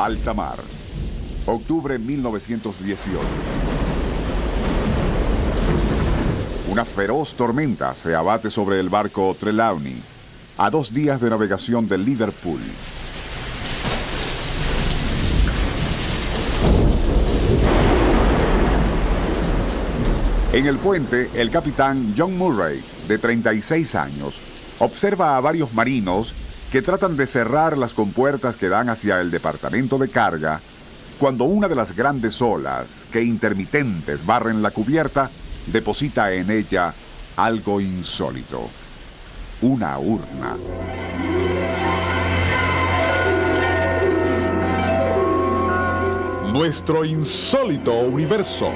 Alta mar, octubre 1918. Una feroz tormenta se abate sobre el barco Trelawney, a dos días de navegación de Liverpool. En el puente, el capitán John Murray, de 36 años, observa a varios marinos que tratan de cerrar las compuertas que dan hacia el departamento de carga cuando una de las grandes olas que intermitentes barren la cubierta deposita en ella algo insólito. Una urna. Nuestro insólito universo.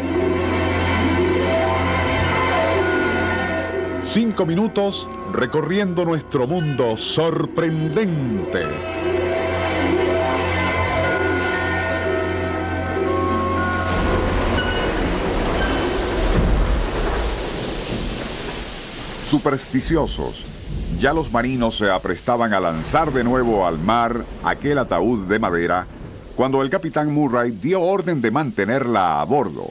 Cinco minutos recorriendo nuestro mundo sorprendente. Supersticiosos, ya los marinos se aprestaban a lanzar de nuevo al mar aquel ataúd de madera cuando el capitán Murray dio orden de mantenerla a bordo,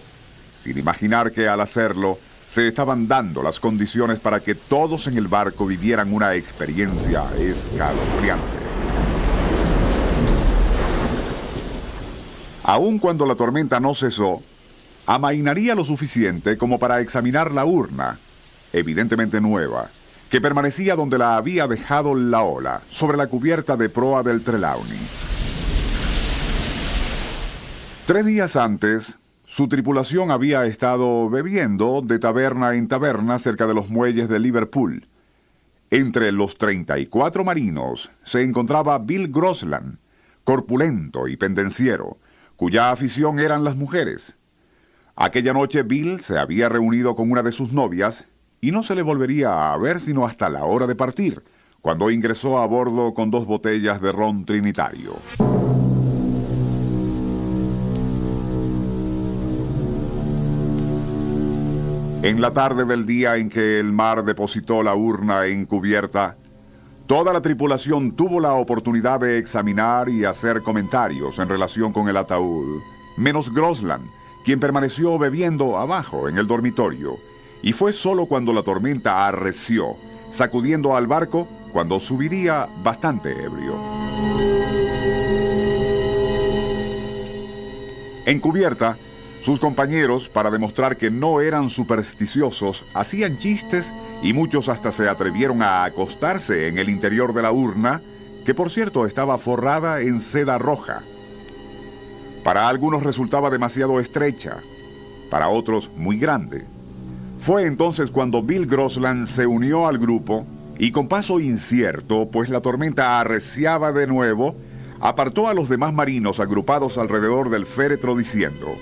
sin imaginar que al hacerlo se estaban dando las condiciones para que todos en el barco vivieran una experiencia escalofriante. Aun cuando la tormenta no cesó, amainaría lo suficiente como para examinar la urna, evidentemente nueva, que permanecía donde la había dejado la ola, sobre la cubierta de proa del Trelawney. Tres días antes, su tripulación había estado bebiendo de taberna en taberna cerca de los muelles de Liverpool. Entre los 34 marinos se encontraba Bill Grosland, corpulento y pendenciero, cuya afición eran las mujeres. Aquella noche Bill se había reunido con una de sus novias y no se le volvería a ver sino hasta la hora de partir, cuando ingresó a bordo con dos botellas de ron trinitario. En la tarde del día en que el mar depositó la urna encubierta, toda la tripulación tuvo la oportunidad de examinar y hacer comentarios en relación con el ataúd, menos Grosland, quien permaneció bebiendo abajo en el dormitorio, y fue solo cuando la tormenta arreció, sacudiendo al barco, cuando subiría bastante ebrio. En cubierta, sus compañeros, para demostrar que no eran supersticiosos, hacían chistes y muchos hasta se atrevieron a acostarse en el interior de la urna, que por cierto estaba forrada en seda roja. Para algunos resultaba demasiado estrecha, para otros muy grande. Fue entonces cuando Bill Grosland se unió al grupo y con paso incierto, pues la tormenta arreciaba de nuevo, apartó a los demás marinos agrupados alrededor del féretro diciendo,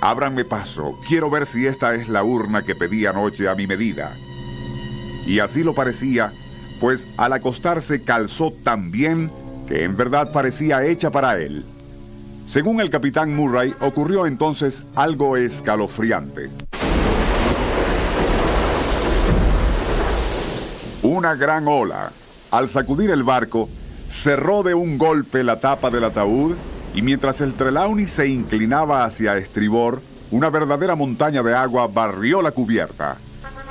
Ábranme paso, quiero ver si esta es la urna que pedí anoche a mi medida. Y así lo parecía, pues al acostarse calzó tan bien que en verdad parecía hecha para él. Según el capitán Murray, ocurrió entonces algo escalofriante. Una gran ola, al sacudir el barco, cerró de un golpe la tapa del ataúd y mientras el Trelawney se inclinaba hacia estribor, una verdadera montaña de agua barrió la cubierta.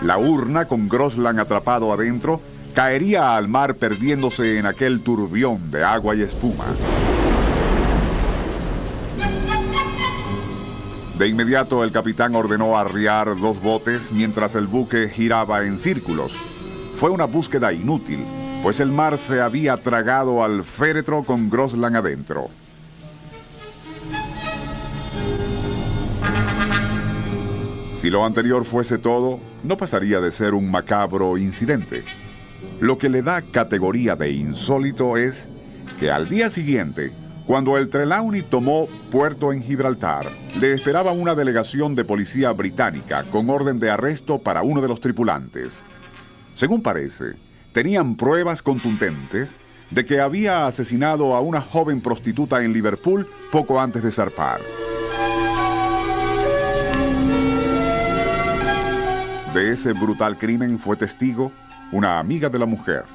La urna, con Grosland atrapado adentro, caería al mar perdiéndose en aquel turbión de agua y espuma. De inmediato el capitán ordenó arriar dos botes mientras el buque giraba en círculos. Fue una búsqueda inútil, pues el mar se había tragado al féretro con Grosland adentro. Si lo anterior fuese todo, no pasaría de ser un macabro incidente. Lo que le da categoría de insólito es que al día siguiente, cuando el Trelawney tomó puerto en Gibraltar, le esperaba una delegación de policía británica con orden de arresto para uno de los tripulantes. Según parece, tenían pruebas contundentes de que había asesinado a una joven prostituta en Liverpool poco antes de zarpar. De ese brutal crimen fue testigo una amiga de la mujer,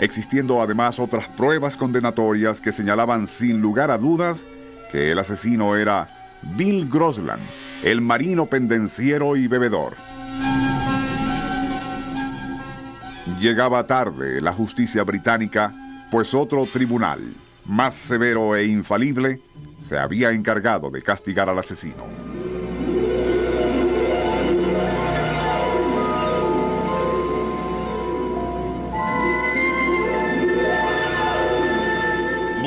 existiendo además otras pruebas condenatorias que señalaban sin lugar a dudas que el asesino era Bill Grosland, el marino pendenciero y bebedor. Llegaba tarde la justicia británica, pues otro tribunal, más severo e infalible, se había encargado de castigar al asesino.